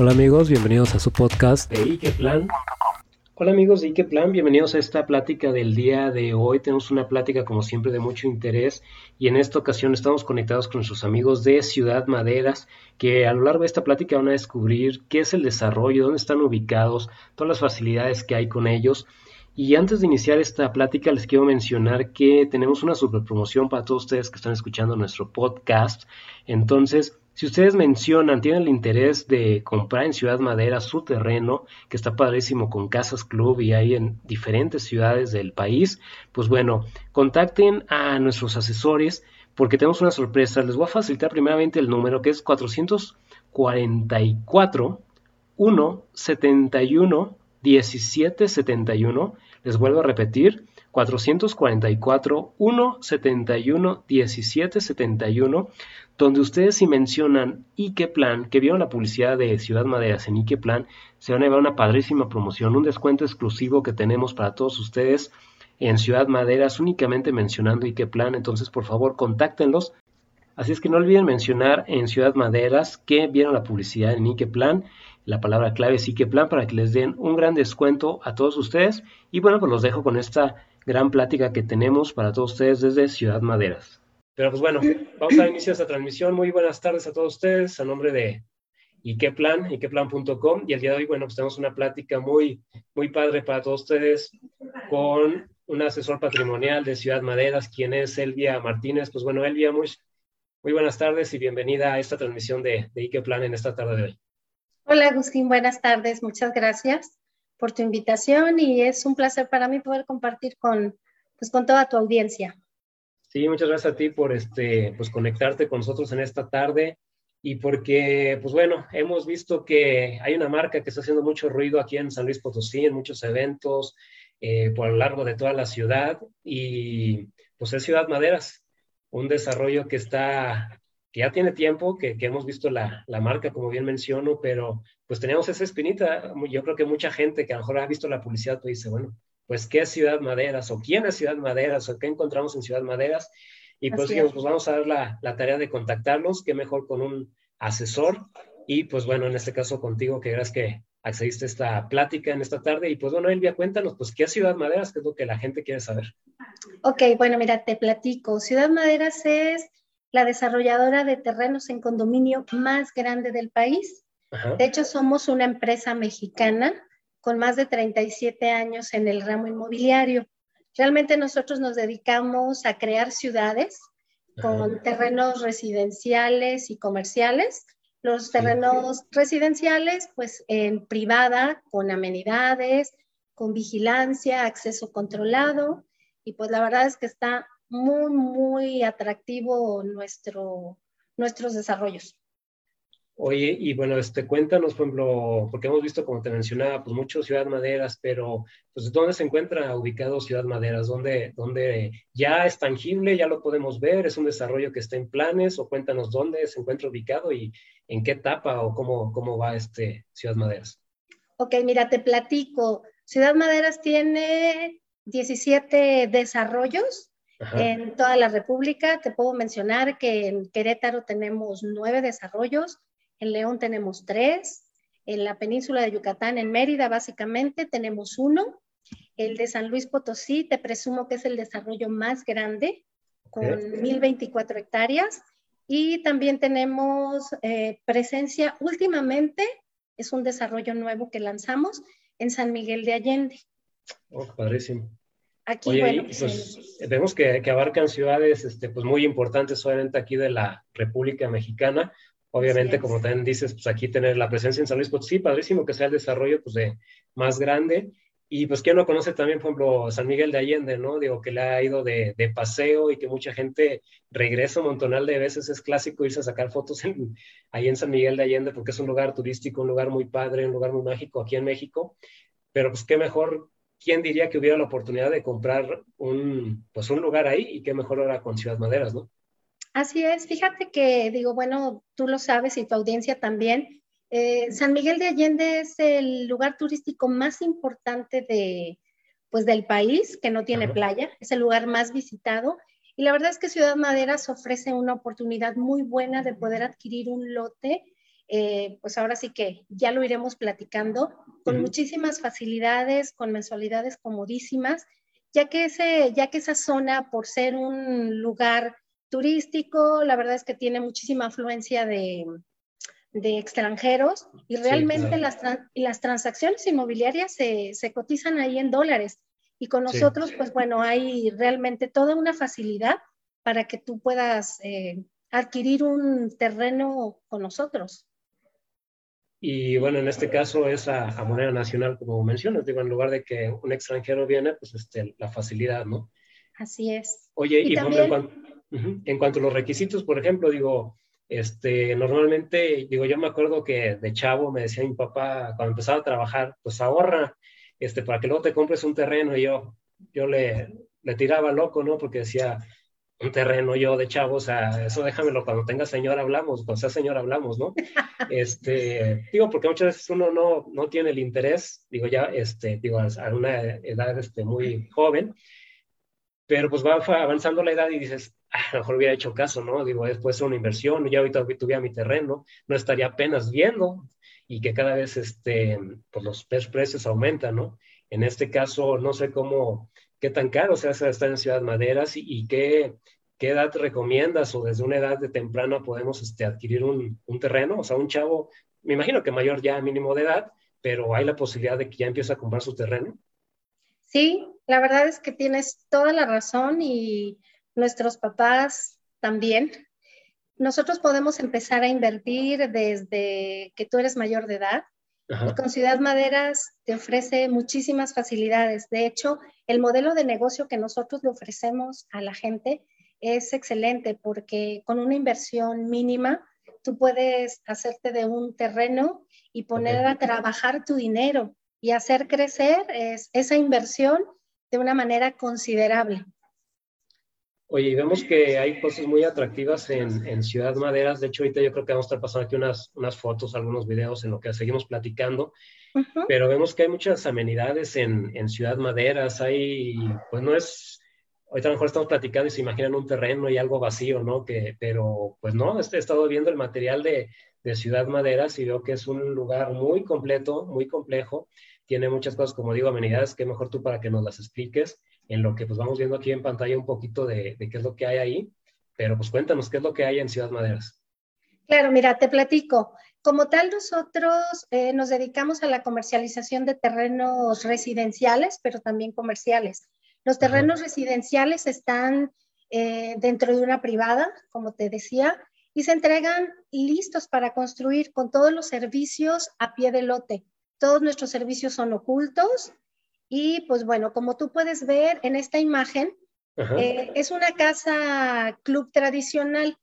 Hola amigos, bienvenidos a su podcast de Ikeplan. Hola amigos de Ikeplan, bienvenidos a esta plática del día de hoy. Tenemos una plática como siempre de mucho interés y en esta ocasión estamos conectados con nuestros amigos de Ciudad Maderas que a lo largo de esta plática van a descubrir qué es el desarrollo, dónde están ubicados, todas las facilidades que hay con ellos. Y antes de iniciar esta plática les quiero mencionar que tenemos una super promoción para todos ustedes que están escuchando nuestro podcast. Entonces, si ustedes mencionan, tienen el interés de comprar en Ciudad Madera su terreno, que está padrísimo con Casas Club y hay en diferentes ciudades del país, pues bueno, contacten a nuestros asesores porque tenemos una sorpresa. Les voy a facilitar primeramente el número que es 444 171 1771. Les vuelvo a repetir, 444 171 1771 donde ustedes si mencionan Plan, que vieron la publicidad de Ciudad Maderas en Plan, se van a llevar una padrísima promoción, un descuento exclusivo que tenemos para todos ustedes en Ciudad Maderas, únicamente mencionando Plan, entonces por favor contáctenlos. Así es que no olviden mencionar en Ciudad Maderas que vieron la publicidad en Plan, la palabra clave es Plan para que les den un gran descuento a todos ustedes. Y bueno, pues los dejo con esta gran plática que tenemos para todos ustedes desde Ciudad Maderas. Pero pues bueno, vamos a iniciar esta transmisión. Muy buenas tardes a todos ustedes, a nombre de Ikeplan, ikeplan.com. Y el día de hoy, bueno, pues tenemos una plática muy, muy padre para todos ustedes con un asesor patrimonial de Ciudad Maderas, quien es Elvia Martínez. Pues bueno, Elvia, muy, muy buenas tardes y bienvenida a esta transmisión de, de Ikeplan en esta tarde de hoy. Hola, Agustín, buenas tardes. Muchas gracias por tu invitación y es un placer para mí poder compartir con, pues, con toda tu audiencia. Sí, muchas gracias a ti por este, pues, conectarte con nosotros en esta tarde y porque, pues bueno, hemos visto que hay una marca que está haciendo mucho ruido aquí en San Luis Potosí, en muchos eventos eh, por lo largo de toda la ciudad y pues es Ciudad Maderas, un desarrollo que está, que ya tiene tiempo, que, hemos visto la, la, marca, como bien menciono, pero pues teníamos esa espinita. Yo creo que mucha gente que a lo mejor ha visto la publicidad, pues dice, bueno, pues qué es Ciudad Maderas o quién es Ciudad Maderas o qué encontramos en Ciudad Maderas. Y pues, pues vamos a dar la, la, tarea de contactarlos, qué mejor con un asesor. Y pues bueno, en este caso contigo, que gracias que accediste a esta plática en esta tarde. Y pues bueno, Elvia, cuéntanos, pues qué es Ciudad Maderas, qué es lo que la gente quiere saber. Ok, bueno, mira, te platico. Ciudad Maderas es la desarrolladora de terrenos en condominio más grande del país. De hecho, somos una empresa mexicana con más de 37 años en el ramo inmobiliario. Realmente nosotros nos dedicamos a crear ciudades con terrenos residenciales y comerciales. Los terrenos residenciales, pues en privada, con amenidades, con vigilancia, acceso controlado. Y pues la verdad es que está muy, muy atractivo nuestro, nuestros desarrollos. Oye, y bueno, este, cuéntanos, por ejemplo, porque hemos visto, como te mencionaba, pues mucho Ciudad Maderas, pero pues ¿dónde se encuentra ubicado Ciudad Maderas? ¿Dónde, ¿Dónde ya es tangible, ya lo podemos ver? ¿Es un desarrollo que está en planes? O cuéntanos dónde se encuentra ubicado y en qué etapa o cómo, cómo va este Ciudad Maderas. Ok, mira, te platico. Ciudad Maderas tiene 17 desarrollos en toda la República. Te puedo mencionar que en Querétaro tenemos nueve desarrollos, en León tenemos tres. En la península de Yucatán, en Mérida, básicamente, tenemos uno. El de San Luis Potosí, te presumo que es el desarrollo más grande, con 1.024 hectáreas. Y también tenemos eh, presencia últimamente, es un desarrollo nuevo que lanzamos en San Miguel de Allende. Oh, padrísimo. Aquí, bueno, pues, pues vemos que, que, abarcan ciudades este, pues muy importantes, obviamente aquí de la República Mexicana, Obviamente, como también dices, pues aquí tener la presencia en San Luis Potosí, padrísimo que sea el desarrollo pues de más grande. Y pues quién no conoce también, por ejemplo, San Miguel de Allende, ¿no? Digo, que le ha ido de, de paseo y que mucha gente regresa un montonal de veces. Es clásico irse a sacar fotos en, ahí en San Miguel de Allende porque es un lugar turístico, un lugar muy padre, un lugar muy mágico aquí en México. Pero pues qué mejor, ¿quién diría que hubiera la oportunidad de comprar un, pues un lugar ahí y qué mejor ahora con Ciudad Maderas, ¿no? Así es, fíjate que digo, bueno, tú lo sabes y tu audiencia también. Eh, San Miguel de Allende es el lugar turístico más importante de, pues, del país que no tiene playa, es el lugar más visitado. Y la verdad es que Ciudad Maderas ofrece una oportunidad muy buena de poder adquirir un lote eh, pues ahora sí que ya lo iremos platicando, con muchísimas facilidades, con mensualidades comodísimas, ya que, ese, ya que esa zona, por ser un lugar turístico, la verdad es que tiene muchísima afluencia de, de extranjeros y realmente las, las transacciones inmobiliarias se, se, cotizan ahí en dólares. Y con nosotros, pues bueno, hay realmente toda una facilidad para que tú puedas eh, adquirir un terreno con nosotros. Y bueno, en este caso es a, moneda nacional, como mencionas, digo, en lugar de que un extranjero viene, pues este, la facilidad, ¿no? Así es. Oye, y, también... en, cuanto, en cuanto a los requisitos, por ejemplo, digo, este, normalmente, digo, yo me acuerdo que de chavo me decía mi papá, cuando empezaba a trabajar, pues ahorra, este, para que luego te compres un terreno, y yo, yo le, le tiraba loco, ¿no? Porque decía, un terreno yo de chavo, o sea, eso déjamelo, cuando tenga señor hablamos, cuando sea señor hablamos, ¿no? Este, digo, porque muchas veces uno no, no tiene el interés, digo, ya, este, digo, a una edad este, muy joven, pero pues va avanzando la edad y dices, ah, a lo mejor hubiera hecho caso, ¿no? Digo, después es una inversión, ya ahorita tuviera mi terreno, no estaría apenas viendo y que cada vez, este, pues los precios aumentan, ¿no? En este caso, no sé cómo, qué tan caro se hace estar en Ciudad Maderas y, qué, qué edad recomiendas o desde una edad de temprana podemos este, adquirir un, un, terreno, o sea, un chavo, me imagino que mayor ya mínimo de edad, pero hay la posibilidad de que ya empiece a comprar su terreno. Sí, la verdad es que tienes toda la razón y nuestros papás también. Nosotros podemos empezar a invertir desde que tú eres mayor de edad. Y con Ciudad Maderas te ofrece muchísimas facilidades. De hecho, el modelo de negocio que nosotros le ofrecemos a la gente es excelente porque con una inversión mínima tú puedes hacerte de un terreno y poner a trabajar tu dinero y hacer crecer esa inversión de una manera considerable. Oye, y vemos que hay cosas muy atractivas en, Ciudad Maderas. De hecho, ahorita yo creo que vamos a estar pasando aquí unas, unas fotos, algunos videos en lo que seguimos platicando. Pero vemos que hay muchas amenidades en, en, Ciudad Maderas. Hay, pues no es, ahorita a lo mejor estamos platicando y se imaginan un terreno y algo vacío, ¿no? Que, pero pues no, este, he estado viendo el material de, de Ciudad Maderas y veo que es un lugar muy completo, muy complejo tiene muchas cosas, como digo, amenidades, que mejor tú para que nos las expliques, en lo que pues vamos viendo aquí en pantalla un poquito de, qué es lo que hay ahí, pero pues cuéntanos qué es lo que hay en Ciudad Maderas. Claro, mira, te platico. Como tal, nosotros eh, nos dedicamos a la comercialización de terrenos residenciales, pero también comerciales. Los terrenos residenciales están eh, dentro de una privada, como te decía, y se entregan listos para construir con todos los servicios a pie de lote. Todos nuestros servicios son ocultos y pues bueno, como tú puedes ver en esta imagen, eh, es una casa club tradicional.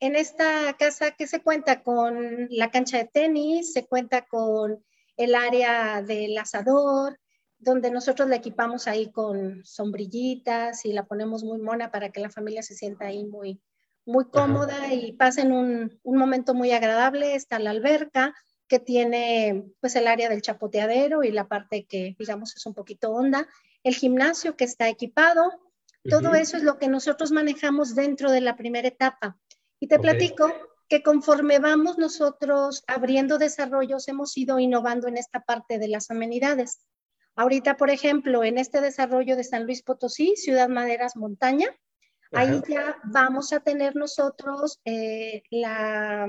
En esta casa que se cuenta con la cancha de tenis, se cuenta con el área del asador, donde nosotros la equipamos ahí con sombrillitas y la ponemos muy mona para que la familia se sienta ahí muy, muy cómoda y pasen un, un, momento muy agradable. Está la alberca, que tiene pues el área del chapoteadero y la parte que digamos es un poquito honda, el gimnasio que está equipado, todo eso es lo que nosotros manejamos dentro de la primera etapa. Y te platico que conforme vamos nosotros abriendo desarrollos, hemos ido innovando en esta parte de las amenidades. Ahorita, por ejemplo, en este desarrollo de San Luis Potosí, Ciudad Maderas Montaña, ahí ya vamos a tener nosotros eh, la,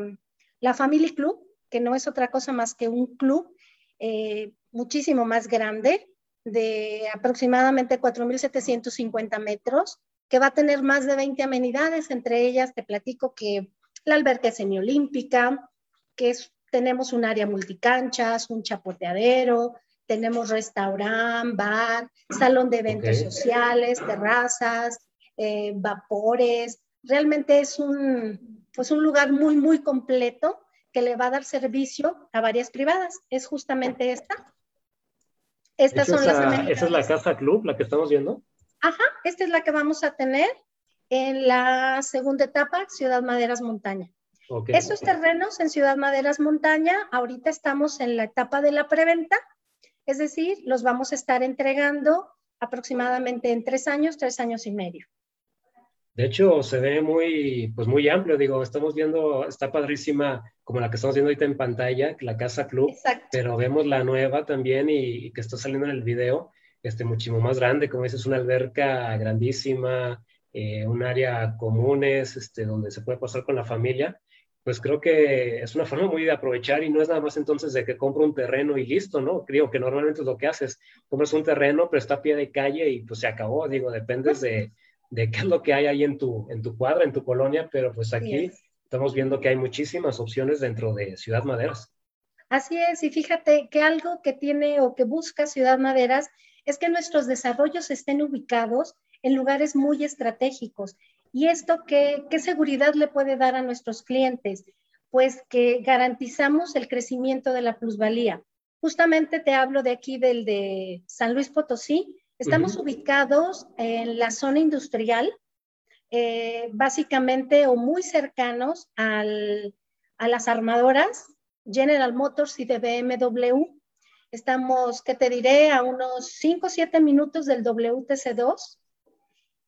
la Family Club, que no es otra cosa más que un club eh, muchísimo más grande, de aproximadamente 4.750 metros, que va a tener más de 20 amenidades, entre ellas te platico que la alberca semiolímpica, que es, tenemos un área multicanchas, un chapoteadero, tenemos restaurante, bar, salón de eventos sociales, terrazas, eh, vapores. Realmente es un, pues un lugar muy, muy completo que le va a dar servicio a varias privadas. Es justamente esta. Estas son las ¿Esa es la casa club, la que estamos viendo? Ajá, esta es la que vamos a tener en la segunda etapa, Ciudad Maderas Montaña. Estos terrenos en Ciudad Maderas Montaña, ahorita estamos en la etapa de la preventa, es decir, los vamos a estar entregando aproximadamente en tres años, tres años y medio. De hecho, se ve muy, pues muy amplio, digo, estamos viendo, está padrísima como la que estamos viendo ahorita en pantalla, la Casa Club, pero vemos la nueva también y, que está saliendo en el video, este, muchísimo más grande, como dices, una alberca grandísima, eh, un área comunes, este, donde se puede pasar con la familia, pues creo que es una forma muy de aprovechar y no es nada más entonces de que compro un terreno y listo, ¿no? Creo que normalmente es lo que haces, compras un terreno, pero está a pie de calle y pues se acabó, digo, dependes de de qué es lo que hay ahí en tu, en tu cuadra, en tu colonia, pero pues aquí estamos viendo que hay muchísimas opciones dentro de Ciudad Maderas. Así es, y fíjate que algo que tiene o que busca Ciudad Maderas es que nuestros desarrollos estén ubicados en lugares muy estratégicos. ¿Y esto qué, qué seguridad le puede dar a nuestros clientes? Pues que garantizamos el crecimiento de la plusvalía. Justamente te hablo de aquí del de San Luis Potosí, Estamos ubicados en la zona industrial, eh, básicamente o muy cercanos a las armadoras General Motors y de BMW. Estamos, ¿qué te diré? A unos 5 o 7 minutos del WTC2.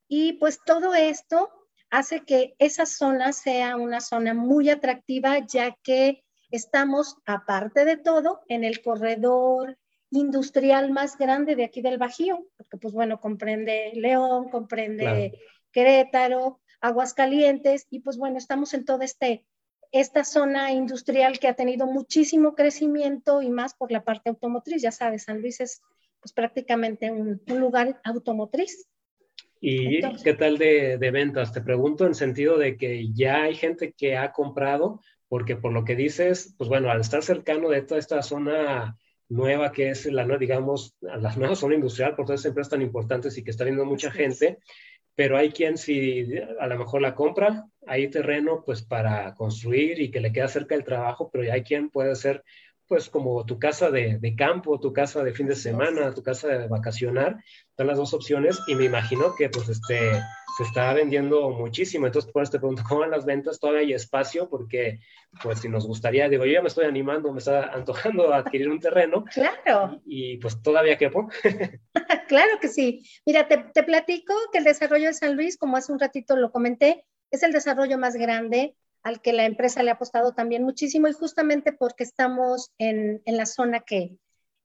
Y pues todo esto hace que esa zona sea una zona muy atractiva, ya que estamos, aparte de todo, en el corredor industrial más grande de aquí del Bajío, porque pues bueno, comprende León, comprende Querétaro, Aguascalientes, y pues bueno, estamos en toda este, esta zona industrial que ha tenido muchísimo crecimiento y más por la parte automotriz. Ya sabes, San Luis es pues prácticamente un, lugar automotriz. ¿Y qué tal de, de, ventas? Te pregunto en sentido de que ya hay gente que ha comprado, porque por lo que dices, pues bueno, al estar cercano de toda esta zona nueva que es la, digamos, la nueva zona industrial por todas esas empresas tan importantes y que está viendo mucha gente, pero hay quien si a lo mejor la compra, hay terreno pues para construir y que le queda cerca el trabajo, pero hay quien puede ser pues como tu casa de, de, campo, tu casa de fin de semana, tu casa de vacacionar, están las dos opciones y me imagino que pues este se está vendiendo muchísimo, entonces por eso te pregunto cómo van las ventas, todavía hay espacio porque pues si nos gustaría, digo, yo ya me estoy animando, me está antojando a adquirir un terreno. Claro. Y, pues todavía quepo. claro que sí. Mira, te, te platico que el desarrollo de San Luis, como hace un ratito lo comenté, es el desarrollo más grande al que la empresa le ha apostado también muchísimo y justamente porque estamos en, en la zona que,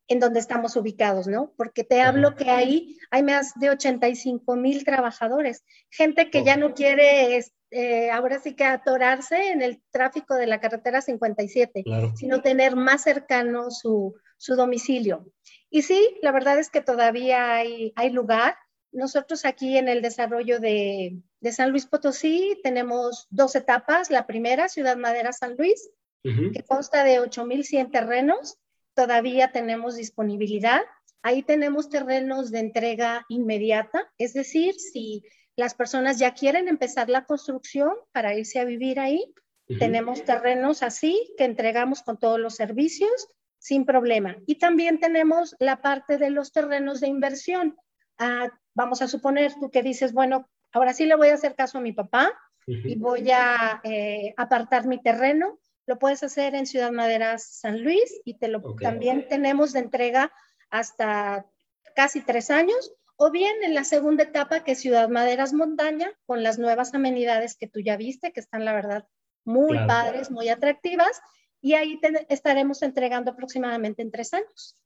en donde estamos ubicados, ¿no? Porque te hablo que ahí hay más de 85 mil trabajadores, gente que ya no quiere, eh, ahora sí que atorarse en el tráfico de la carretera 57, sino tener más cercano su, su, domicilio. Y sí, la verdad es que todavía hay, hay lugar. Nosotros aquí en el desarrollo de, de San Luis Potosí tenemos dos etapas. La primera, Ciudad Madera San Luis, que consta de 8.100 terrenos. Todavía tenemos disponibilidad. Ahí tenemos terrenos de entrega inmediata, es decir, si las personas ya quieren empezar la construcción para irse a vivir ahí, tenemos terrenos así que entregamos con todos los servicios sin problema. Y también tenemos la parte de los terrenos de inversión. Ah, vamos a suponer tú que dices, bueno, ahora sí le voy a hacer caso a mi papá y voy a eh, apartar mi terreno. Lo puedes hacer en Ciudad Madera San Luis y te lo, también tenemos de entrega hasta casi tres años, o bien en la segunda etapa que es Ciudad Maderas Montaña, con las nuevas amenidades que tú ya viste, que están la verdad muy padres, muy atractivas, y ahí estaremos entregando aproximadamente en tres años.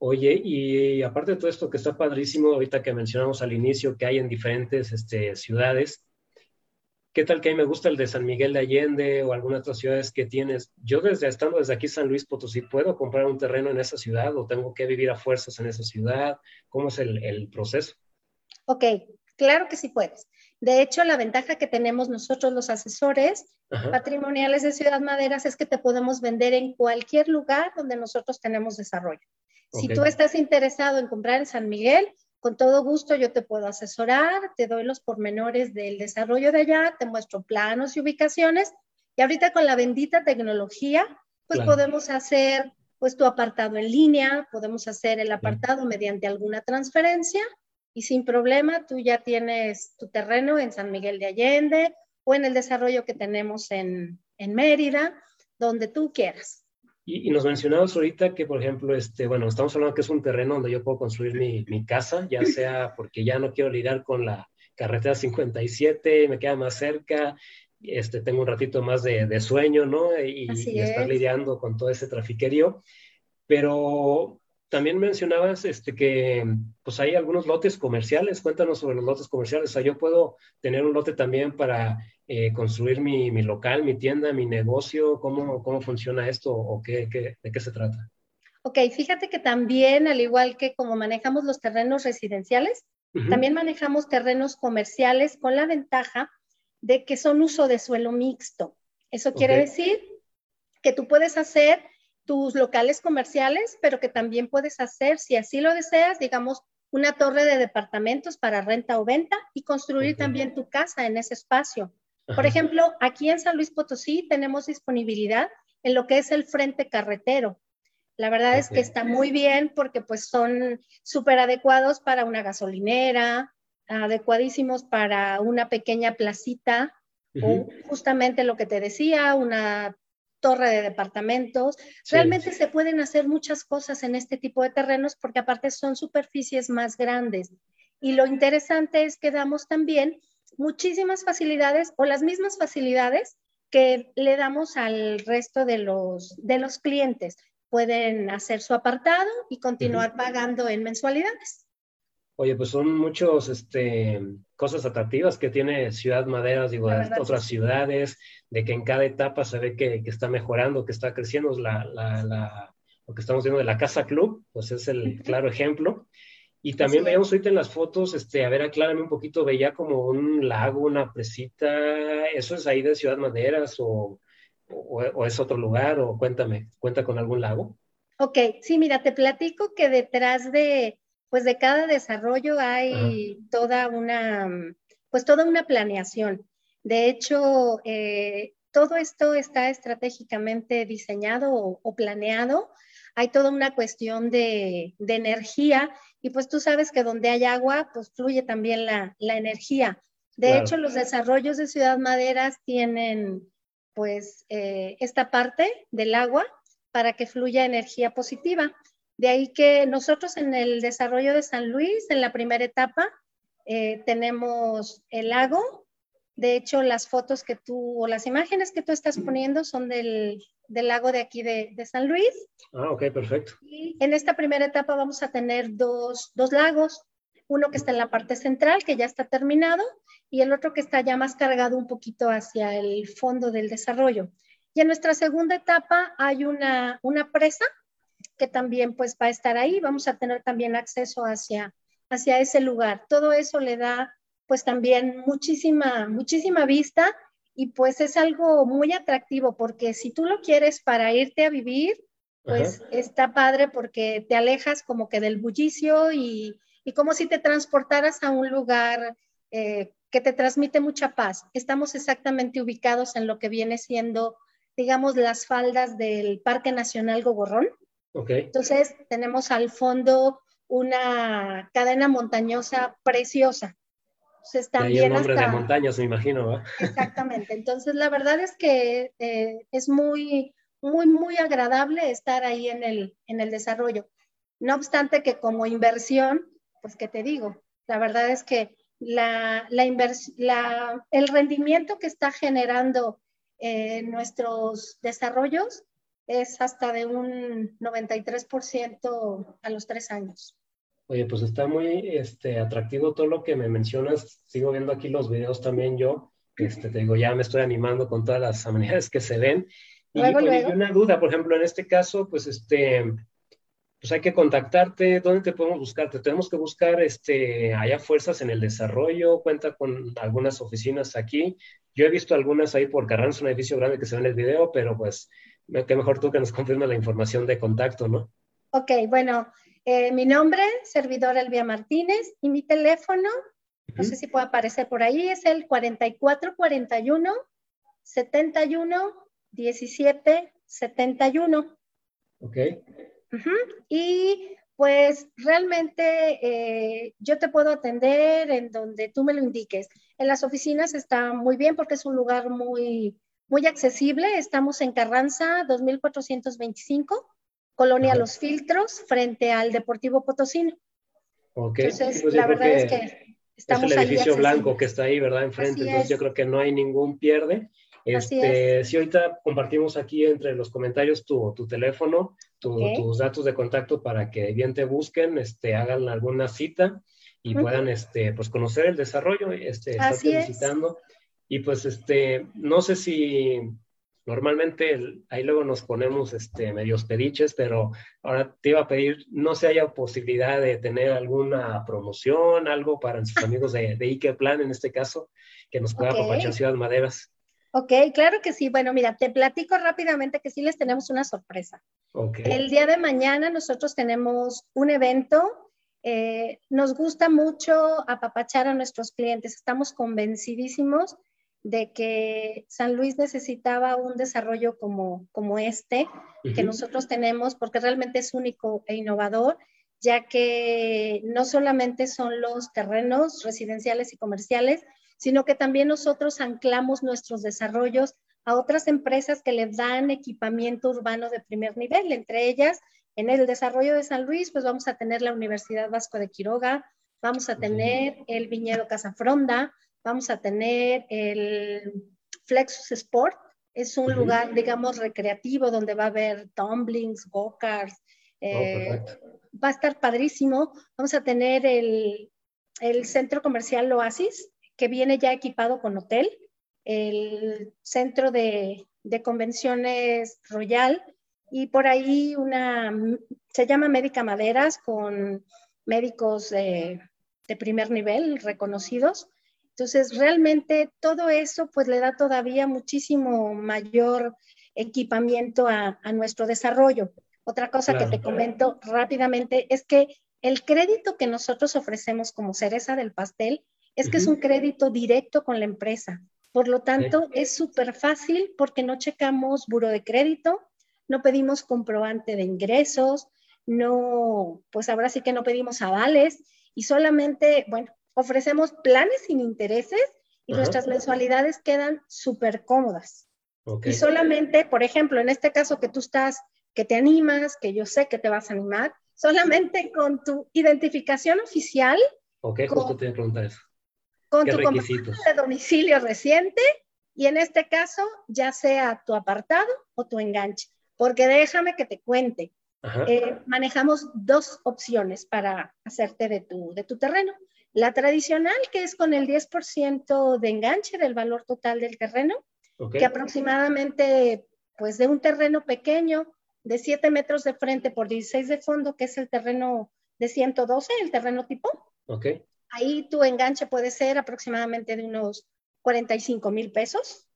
Oye, y aparte de todo esto que está padrísimo, ahorita que mencionamos al inicio que hay en diferentes este, ciudades, ¿qué tal que a mí me gusta el de San Miguel de Allende o algunas otras ciudades que tienes? Yo desde estando desde aquí San Luis Potosí, ¿puedo comprar un terreno en esa ciudad o tengo que vivir a fuerzas en esa ciudad? ¿Cómo es el, proceso? Ok, claro que sí puedes. De hecho, la ventaja que tenemos nosotros los asesores patrimoniales de Ciudad Maderas es que te podemos vender en cualquier lugar donde nosotros tenemos desarrollo. Si tú estás interesado en comprar en San Miguel, con todo gusto yo te puedo asesorar, te doy los pormenores del desarrollo de allá, te muestro planos y ubicaciones. Y ahorita con la bendita tecnología, pues podemos hacer pues tu apartado en línea, podemos hacer el apartado mediante alguna transferencia y sin problema tú ya tienes tu terreno en San Miguel de Allende o en el desarrollo que tenemos en, en Mérida, donde tú quieras. Y, nos mencionabas ahorita que, por ejemplo, este, bueno, estamos hablando que es un terreno donde yo puedo construir mi, mi, casa, ya sea porque ya no quiero lidiar con la carretera 57, me queda más cerca, este, tengo un ratito más de, sueño, ¿no? Y, y estar lidiando con todo ese trafiquerío. Pero también mencionabas este, que pues hay algunos lotes comerciales. Cuéntanos sobre los lotes comerciales. O sea, yo puedo tener un lote también para eh, construir mi, mi, local, mi tienda, mi negocio. ¿Cómo, cómo funciona esto o qué, qué, de qué se trata? Ok, fíjate que también, al igual que como manejamos los terrenos residenciales, también manejamos terrenos comerciales con la ventaja de que son uso de suelo mixto. Eso quiere decir que tú puedes hacer tus locales comerciales, pero que también puedes hacer, si así lo deseas, digamos, una torre de departamentos para renta o venta y construir también tu casa en ese espacio. Por ejemplo, aquí en San Luis Potosí tenemos disponibilidad en lo que es el frente carretero. La verdad es que está muy bien porque pues son súper adecuados para una gasolinera, adecuadísimos para una pequeña placita o justamente lo que te decía, una torre de departamentos. Realmente se pueden hacer muchas cosas en este tipo de terrenos porque aparte son superficies más grandes. Y lo interesante es que damos también muchísimas facilidades o las mismas facilidades que le damos al resto de los, de los clientes. Pueden hacer su apartado y continuar pagando en mensualidades. Oye, pues son muchos este, cosas atractivas que tiene Ciudad Madera, digo, otras ciudades, de que en cada etapa se ve que, que está mejorando, que está creciendo. La, la, la, lo que estamos viendo de la Casa Club, pues es el claro ejemplo. Y también veíamos ahorita en las fotos, este, a ver, aclárame un poquito, veía como un lago, una presita, ¿eso es ahí de Ciudad Maderas o, o, o es otro lugar? O cuéntame, ¿cuenta con algún lago? Ok, sí, mira, te platico que detrás de, pues de cada desarrollo hay toda una, pues toda una planeación. De hecho, eh, todo esto está estratégicamente diseñado o, planeado. Hay toda una cuestión de, energía y pues tú sabes que donde hay agua, pues fluye también la, energía. De hecho, los desarrollos de Ciudad Maderas tienen pues eh, esta parte del agua para que fluya energía positiva. De ahí que nosotros en el desarrollo de San Luis, en la primera etapa, eh, tenemos el lago. De hecho, las fotos que tú o las imágenes que tú estás poniendo son del, lago de aquí de, San Luis. Ah, ok, perfecto. Y en esta primera etapa vamos a tener dos, dos lagos. Uno que está en la parte central, que ya está terminado, y el otro que está ya más cargado un poquito hacia el fondo del desarrollo. Y en nuestra segunda etapa hay una, una presa que también pues va a estar ahí, vamos a tener también acceso hacia, hacia ese lugar. Todo eso le da pues también muchísima, muchísima vista y pues es algo muy atractivo porque si tú lo quieres para irte a vivir, pues está padre porque te alejas como que del bullicio y, y como si te transportaras a un lugar eh, que te transmite mucha paz. Estamos exactamente ubicados en lo que viene siendo, digamos, las faldas del Parque Nacional Gogorrón. Entonces tenemos al fondo una cadena montañosa preciosa. Entonces también nombre de montañas, me imagino, Exactamente. Entonces la verdad es que eh, es muy, muy, muy agradable estar ahí en el, en el desarrollo. No obstante que como inversión, pues qué te digo, la verdad es que la, la, la el rendimiento que está generando eh, nuestros desarrollos es hasta de un 93% a los tres años. Oye, pues está muy este, atractivo todo lo que me mencionas. Sigo viendo aquí los videos también yo. Este, te digo, ya me estoy animando con todas las amenidades que se ven. Y, luego, una duda, por ejemplo, en este caso, pues este, pues hay que contactarte, ¿dónde te podemos buscar? ¿Te tenemos que buscar este, allá fuerzas en el desarrollo? ¿Cuenta con algunas oficinas aquí? Yo he visto algunas ahí por Carranza, un edificio grande que se ve en el video, pero pues qué mejor tú que nos confirmes la información de contacto, ¿no? Ok, bueno, eh, mi nombre, servidor Elvia Martínez, y mi teléfono, no sé si puede aparecer por ahí, es el 4441 71 17 71. Ok. Y pues realmente eh, yo te puedo atender en donde tú me lo indiques. En las oficinas está muy bien porque es un lugar muy, muy accesible. Estamos en Carranza 2425, Colonia Los Filtros, frente al Deportivo Potosino. Ok. Entonces, pues la verdad es que Estamos es el edificio blanco que está ahí, ¿verdad? Enfrente. Entonces yo creo que no hay ningún pierde. Este, si ahorita compartimos aquí entre los comentarios tu, tu teléfono, tus datos de contacto para que bien te busquen, este, hagan alguna cita y puedan este, pues, conocer el desarrollo, este, estar visitando. Y pues este, no sé si normalmente ahí luego nos ponemos este, medios pediches, pero ahora te iba a pedir, no sé, haya posibilidad de tener alguna promoción, algo para nuestros amigos de, de Ike Plan en este caso, que nos pueda okay. Ciudad Maderas. Ok, claro que sí. Bueno, mira, te platico rápidamente que sí les tenemos una sorpresa. Okay. El día de mañana nosotros tenemos un evento. Eh, nos gusta mucho apapachar a nuestros clientes. Estamos convencidísimos de que San Luis necesitaba un desarrollo como, como este que nosotros tenemos, porque realmente es único e innovador, ya que no solamente son los terrenos residenciales y comerciales, sino que también nosotros anclamos nuestros desarrollos a otras empresas que le dan equipamiento urbano de primer nivel, entre ellas en el desarrollo de San Luis, pues vamos a tener la Universidad Vasco de Quiroga, vamos a tener el Viñedo Casa Fronda, vamos a tener el Flexus Sport, es un lugar, digamos, recreativo donde va a haber tumblings, go-karts, oh, eh, va a estar padrísimo. Vamos a tener el, el centro comercial Oasis, que viene ya equipado con hotel, el centro de, convenciones Royal y por ahí una, se llama Médica Maderas con médicos de, primer nivel reconocidos. Entonces, realmente todo eso pues le da todavía muchísimo mayor equipamiento a, nuestro desarrollo. Otra cosa que te comento rápidamente es que el crédito que nosotros ofrecemos como cereza del pastel es que es un crédito directo con la empresa. Por lo tanto, es súper fácil porque no checamos buro de crédito, no pedimos comprobante de ingresos, no, pues ahora sí que no pedimos avales y solamente, bueno, ofrecemos planes sin intereses y nuestras mensualidades quedan súper cómodas. Y solamente, por ejemplo, en este caso que tú estás, que te animas, que yo sé que te vas a animar, solamente con tu identificación oficial. Ok, justo te preguntar eso con tu comprobante de domicilio reciente y en este caso ya sea tu apartado o tu enganche. Porque déjame que te cuente. Eh, manejamos dos opciones para hacerte de tu, de tu terreno. La tradicional, que es con el 10% de enganche del valor total del terreno, que aproximadamente, pues de un terreno pequeño, de 7 metros de frente por 16 de fondo, que es el terreno de 112, el terreno tipo. Okay. Ahí tu enganche puede ser aproximadamente de unos 45 mil pesos,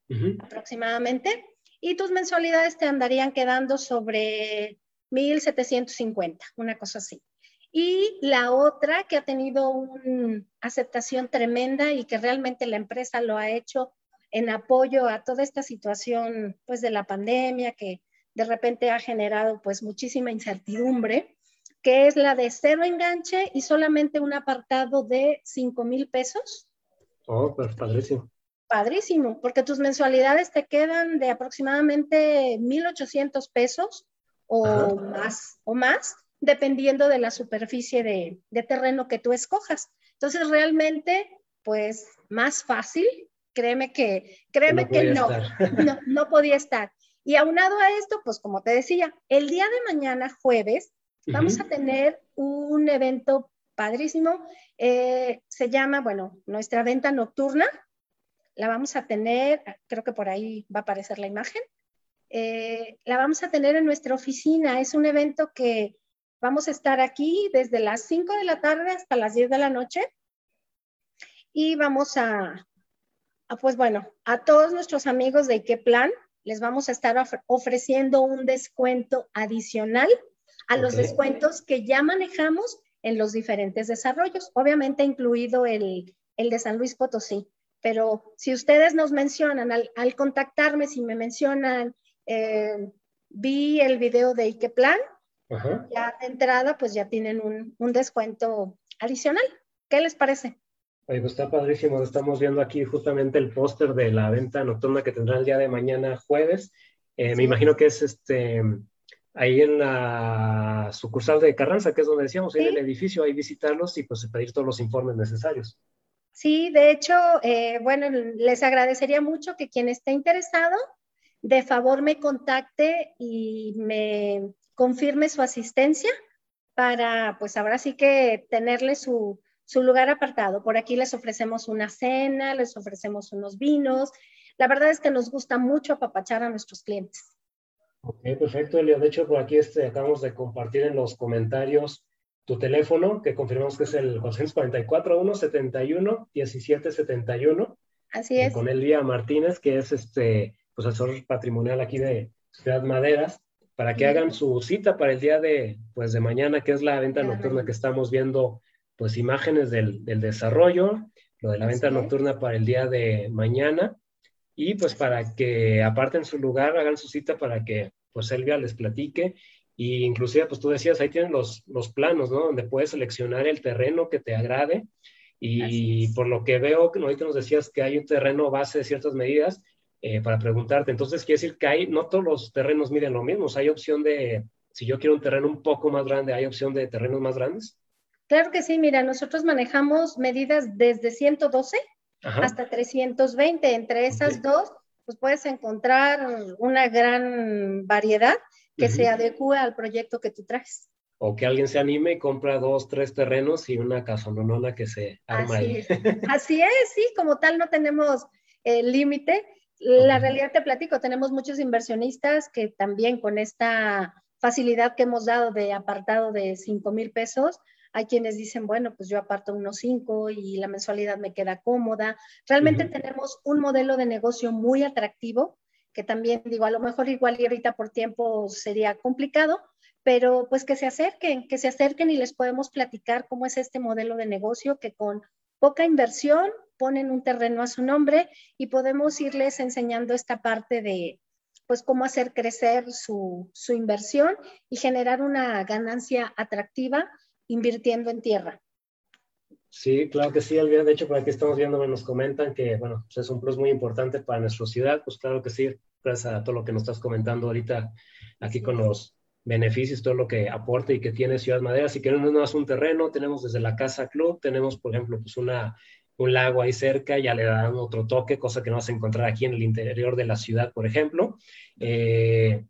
aproximadamente, y tus mensualidades te andarían quedando sobre 1.750, una cosa así. Y la otra que ha tenido una aceptación tremenda y que realmente la empresa lo ha hecho en apoyo a toda esta situación pues de la pandemia que de repente ha generado pues muchísima incertidumbre, que es la de cero enganche y solamente un apartado de 5 mil pesos. Oh, pues padrísimo. Padrísimo, porque tus mensualidades te quedan de aproximadamente 1.800 pesos o más, o más, dependiendo de la superficie de, de, terreno que tú escojas. Entonces, realmente, pues, más fácil, créeme que, créeme que no, no, no podía estar. Y aunado a esto, pues como te decía, el día de mañana, jueves, Vamos a tener un evento padrísimo. Eh, se llama, bueno, nuestra venta nocturna. La vamos a tener, creo que por ahí va a aparecer la imagen. Eh, la vamos a tener en nuestra oficina. Es un evento que vamos a estar aquí desde las 5 de la tarde hasta las 10 de la noche. Y vamos a, a pues bueno, a todos nuestros amigos de Plan les vamos a estar ofreciendo un descuento adicional a los descuentos que ya manejamos en los diferentes desarrollos, obviamente incluido el, de San Luis Potosí. Pero si ustedes nos mencionan, al, contactarme, si me mencionan, eh, vi el video de Ikeplan, ya de entrada, pues ya tienen un, descuento adicional. ¿Qué les parece? Oye, pues está padrísimo. Estamos viendo aquí justamente el póster de la venta nocturna que tendrá el día de mañana jueves. Eh, me imagino que es este ahí en la sucursal de Carranza, que es donde decíamos, en el edificio, ahí visitarlos y pues pedir todos los informes necesarios. Sí, de hecho, eh, bueno, les agradecería mucho que quien esté interesado, de favor me contacte y me confirme su asistencia para, pues ahora sí que tenerle su, su lugar apartado. Por aquí les ofrecemos una cena, les ofrecemos unos vinos. La verdad es que nos gusta mucho apapachar a nuestros clientes. Ok, perfecto, Elia. De hecho, por aquí este, acabamos de compartir en los comentarios tu teléfono, que confirmamos que es el 444-171-1771. Así es. con Elia Martínez, que es este, pues, asesor patrimonial aquí de Ciudad Maderas, para que hagan su cita para el día de, pues, de mañana, que es la venta nocturna que estamos viendo, pues imágenes del, del desarrollo, lo de la venta nocturna para el día de mañana, y pues para que aparten su lugar, hagan su cita para que pues Elvia les platique. Y inclusive, pues tú decías, ahí tienen los, los planos, ¿no? Donde puedes seleccionar el terreno que te agrade. Y por lo que veo, ahorita nos decías que hay un terreno base de ciertas medidas eh, para preguntarte. Entonces, quiere decir que hay, no todos los terrenos miden lo mismo. hay opción de, si yo quiero un terreno un poco más grande, ¿hay opción de terrenos más grandes? Claro que sí, mira, nosotros manejamos medidas desde 112 hasta 320. Entre esas dos, pues puedes encontrar una gran variedad que se adecue al proyecto que tú traes. O que alguien se anime y compra dos, tres terrenos y una casononona que se arma Así ahí. Es. Así es, sí, como tal no tenemos el límite. La realidad te platico, tenemos muchos inversionistas que también con esta facilidad que hemos dado de apartado de 5 mil pesos, hay quienes dicen, bueno, pues yo aparto unos 5 y la mensualidad me queda cómoda. Realmente tenemos un modelo de negocio muy atractivo que también digo, a lo mejor igual y ahorita por tiempo sería complicado, pero pues que se acerquen, que se acerquen y les podemos platicar cómo es este modelo de negocio que con poca inversión ponen un terreno a su nombre y podemos irles enseñando esta parte de pues cómo hacer crecer su, su inversión y generar una ganancia atractiva invirtiendo en tierra. Sí, claro que sí, Elvira. De hecho, por aquí estamos viendo, nos comentan que, bueno, pues es un plus muy importante para nuestra ciudad. Pues claro que sí, gracias a todo lo que nos estás comentando ahorita aquí con los beneficios, todo lo que aporta y que tiene Ciudad Madera. Si queremos no es un terreno, tenemos desde la Casa Club, tenemos, por ejemplo, pues una, un lago ahí cerca, ya le dan otro toque, cosa que no vas a encontrar aquí en el interior de la ciudad, por ejemplo. Eh,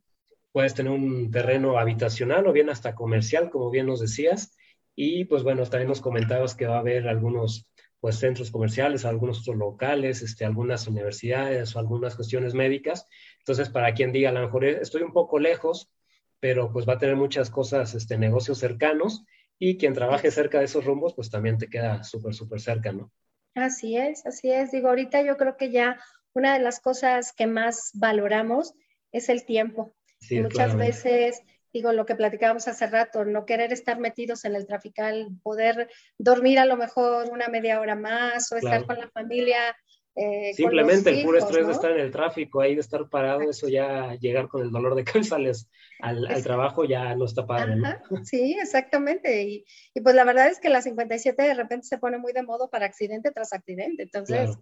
puedes tener un terreno habitacional o bien hasta comercial, como bien nos decías. Y pues bueno, también nos comentabas que va a haber algunos pues centros comerciales, algunos locales, este, algunas universidades o algunas cuestiones médicas. Entonces, para quien diga, a lo mejor estoy un poco lejos, pero pues va a tener muchas cosas, este, negocios cercanos y quien trabaje cerca de esos rumbos, pues también te queda súper, súper cerca, ¿no? Así es, así es. Digo, ahorita yo creo que ya una de las cosas que más valoramos es el tiempo. Muchas veces digo, lo que platicábamos hace rato, no querer estar metidos en el trafical, poder dormir a lo mejor una media hora más o estar con la familia. Eh, Simplemente el puro estrés de estar en el tráfico, ahí de estar parado, eso ya llegar con el dolor de cabeza al, al, trabajo ya no está padre. ¿no? Sí, exactamente. Y, y, pues la verdad es que la 57 de repente se pone muy de modo para accidente tras accidente. Entonces,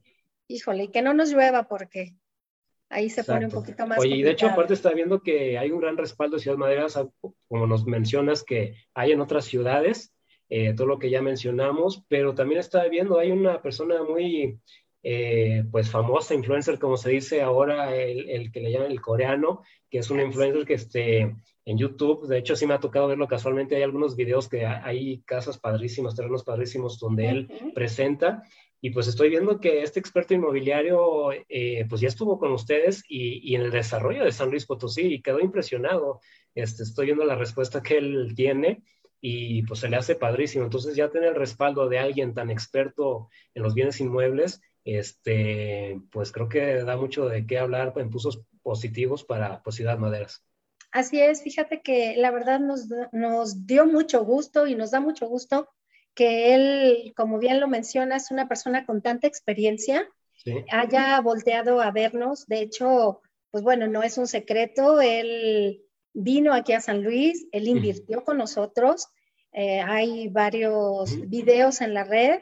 híjole, y que no nos llueva porque ahí se pone un poquito más. Oye, y de hecho, aparte está viendo que hay un gran respaldo de Ciudad Madera, como nos mencionas, que hay en otras ciudades, eh, todo lo que ya mencionamos, pero también está viendo, hay una persona muy, eh, pues famosa, influencer, como se dice ahora, el, que le llaman el coreano, que es un influencer que esté en YouTube, de hecho sí me ha tocado verlo casualmente, hay algunos videos que hay casas padrísimas, terrenos padrísimos donde él presenta y pues estoy viendo que este experto inmobiliario, eh, pues ya estuvo con ustedes y, en el desarrollo de San Luis Potosí y quedó impresionado. Este, estoy viendo la respuesta que él tiene y pues se le hace padrísimo. Entonces ya tener el respaldo de alguien tan experto en los bienes inmuebles, este, pues creo que da mucho de qué hablar en pusos positivos para pues, Ciudad Maderas. Así es, fíjate que la verdad nos, nos dio mucho gusto y nos da mucho gusto que él, como bien lo menciona, es una persona con tanta experiencia, haya volteado a vernos. De hecho, pues bueno, no es un secreto, él vino aquí a San Luis, él invirtió con nosotros, eh, hay varios videos en la red.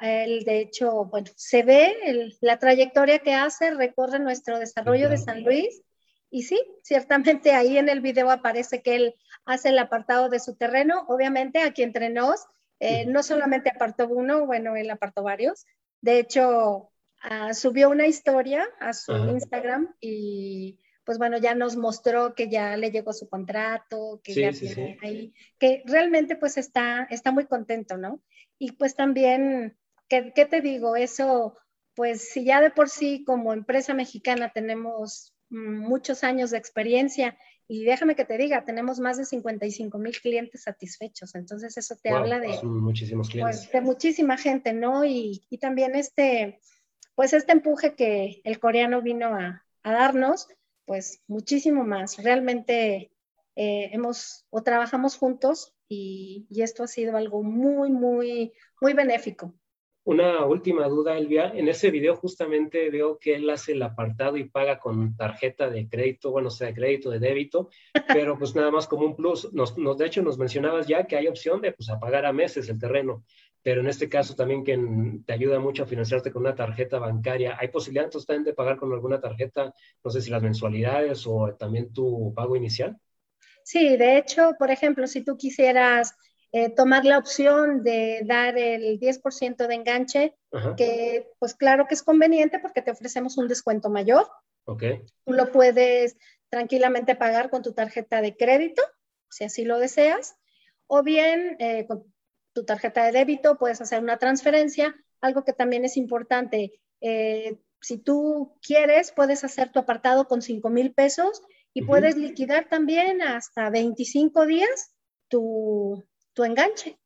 Él, de hecho, bueno, se ve la trayectoria que hace, recorre nuestro desarrollo de San Luis. Y sí, ciertamente ahí en el video aparece que él hace el apartado de su terreno. Obviamente, aquí entre nos, eh, no solamente apartó uno, bueno, él apartó varios, De hecho, ah, subió una historia a su Instagram y pues bueno, ya nos mostró que ya le llegó su contrato, que ya tiene ahí, que realmente pues está, está muy contento, ¿no? Y pues también, ¿qué, ¿qué, te digo? Eso, pues si ya de por sí como empresa mexicana tenemos muchos años de experiencia y déjame que te diga, tenemos más de 55 mil clientes satisfechos, entonces eso te habla de, muchísimos clientes. Pues, de muchísima gente, ¿no? Y, y, también este, pues este empuje que el coreano vino a, a darnos, pues muchísimo más. Realmente eh, hemos o trabajamos juntos y, y, esto ha sido algo muy, muy, muy benéfico. Una última duda, Elvia. En ese video justamente veo que él hace el apartado y paga con tarjeta de crédito, bueno, sea de crédito, de débito, pero pues nada más como un plus. Nos, nos, de hecho, nos mencionabas ya que hay opción de pues, a pagar a meses el terreno, pero en este caso también que te ayuda mucho a financiarte con una tarjeta bancaria. ¿Hay posibilidad entonces también de pagar con alguna tarjeta, no sé si las mensualidades o también tu pago inicial? Sí, de hecho, por ejemplo, si tú quisieras eh, tomar la opción de dar el 10% de enganche, que pues claro que es conveniente porque te ofrecemos un descuento mayor. Okay. Tú lo puedes tranquilamente pagar con tu tarjeta de crédito, si así lo deseas, o bien eh, con tu tarjeta de débito puedes hacer una transferencia, algo que también es importante. Eh, si tú quieres, puedes hacer tu apartado con 5 mil pesos y puedes liquidar también hasta 25 días tu, tu enganche,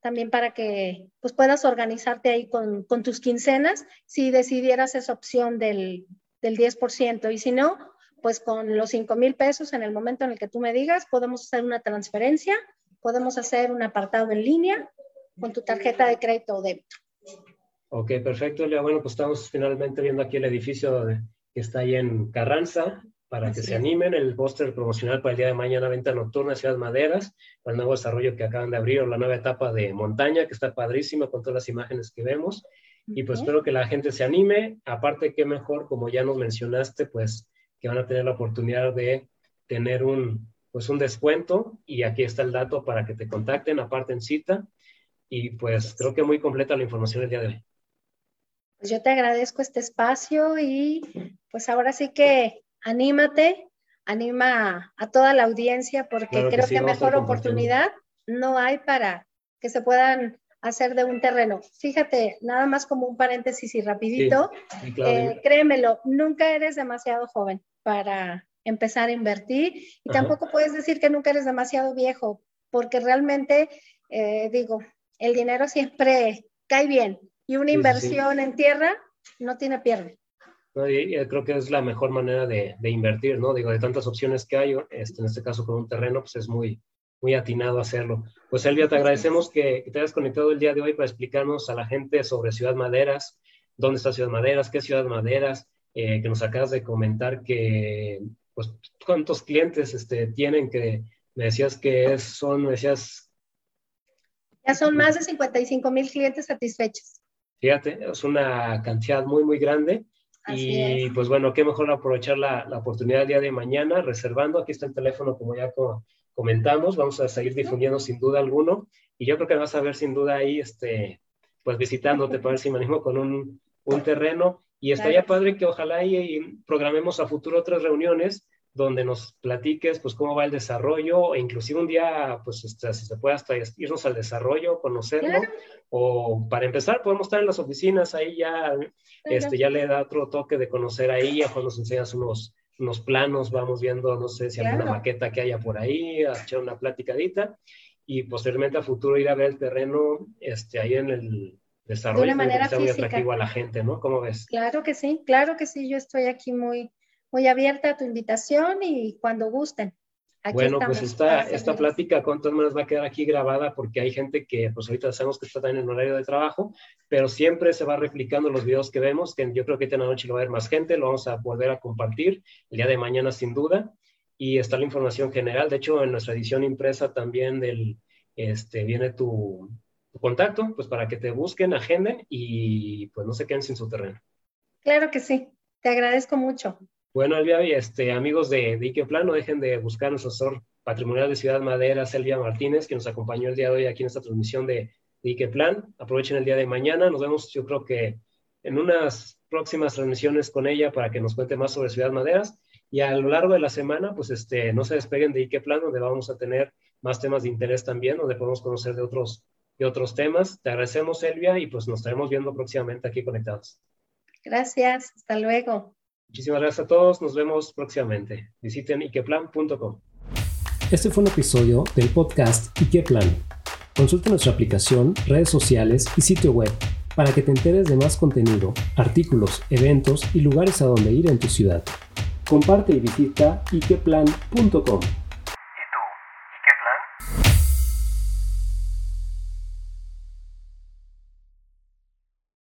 también para que pues, puedas organizarte ahí con, con tus quincenas si decidieras esa opción del, del 10%. Y si no, pues con los 5 mil pesos en el momento en el que tú me digas, podemos hacer una transferencia, podemos hacer un apartado en línea con tu tarjeta de crédito o débito. Ok, perfecto, Lea. Bueno, pues estamos finalmente viendo aquí el edificio que está ahí en Carranza, para que se animen. El póster promocional para el día de mañana, venta nocturna, Ciudad Maderas, el nuevo desarrollo que acaban de abrir, o la nueva etapa de montaña, que está padrísima con todas las imágenes que vemos. Y pues espero que la gente se anime. Aparte, qué mejor, como ya nos mencionaste, pues que van a tener la oportunidad de tener un, pues un descuento. Y aquí está el dato para que te contacten, aparte en cita. Y pues creo que muy completa la información el día de hoy. Pues yo te agradezco este espacio y pues ahora sí que anímate, anima a, toda la audiencia porque creo que, mejor oportunidad no hay para que se puedan hacer de un terreno. Fíjate, nada más como un paréntesis y rapidito, eh, créemelo, nunca eres demasiado joven para empezar a invertir y tampoco puedes decir que nunca eres demasiado viejo, porque realmente, eh, digo, el dinero siempre cae bien y una inversión en tierra no tiene pierde. Creo que es la mejor manera de, invertir, ¿no? Digo, de tantas opciones que hay, este, en este caso con un terreno, pues es muy, muy atinado hacerlo. Pues Elvia, te agradecemos que, te hayas conectado el día de hoy para explicarnos a la gente sobre Ciudad Maderas, dónde está Ciudad Maderas, qué es Ciudad Maderas, eh, que nos acabas de comentar que, pues, cuántos clientes este, tienen que me decías que es, son, me decías... Ya son más de 55 mil clientes satisfechos. Fíjate, es una cantidad muy, muy grande y pues bueno, qué mejor aprovechar la, la, oportunidad el día de mañana reservando. Aquí está el teléfono, como ya comentamos. Vamos a seguir difundiendo sin duda alguno. Y yo creo que vas a ver sin duda ahí, este, pues visitándote para ver si me animo con un, un terreno. Y estaría padre que ojalá y programemos a futuro otras reuniones donde nos platiques pues cómo va el desarrollo e inclusive un día pues este, si se puede hasta irnos al desarrollo, conocerlo o para empezar podemos estar en las oficinas ahí ya este ya le da otro toque de conocer ahí cuando nos enseñas unos unos planos vamos viendo no sé si hay alguna maqueta que haya por ahí echar una platicadita y posteriormente a futuro ir a ver el terreno este ahí en el desarrollo de una manera que muy atractivo a la gente no cómo ves claro que sí claro que sí yo estoy aquí muy muy abierta a tu invitación y cuando gusten. bueno, pues esta, esta plática con todas maneras va a quedar aquí grabada porque hay gente que pues ahorita sabemos que está también en horario de trabajo, pero siempre se va replicando los videos que vemos, que yo creo que esta noche lo va a ver más gente, lo vamos a volver a compartir el día de mañana sin duda. Y está la información general, de hecho en nuestra edición impresa también del, este, viene tu, tu contacto, pues para que te busquen, agenden y pues no se queden sin su terreno. Claro que sí, te agradezco mucho. Bueno, Elvia, este, amigos de, de no dejen de buscar nuestro asesor patrimonial de Ciudad Madera, Selvia Martínez, que nos acompañó el día de hoy aquí en esta transmisión de, de Plan. Aprovechen el día de mañana. Nos vemos, yo creo que en unas próximas transmisiones con ella para que nos cuente más sobre Ciudad Maderas. Y a lo largo de la semana, pues este, no se despeguen de Ike Plan, donde vamos a tener más temas de interés también, donde podemos conocer de otros, de otros temas. Te agradecemos, Elvia, y pues nos estaremos viendo próximamente aquí conectados. Gracias, hasta luego. Muchísimas gracias a todos, nos vemos próximamente. Visiten ikeplan.com. Este fue un episodio del podcast Ikeplan. Consulta nuestra aplicación, redes sociales y sitio web para que te enteres de más contenido, artículos, eventos y lugares a donde ir en tu ciudad. Comparte y visita ikeplan.com.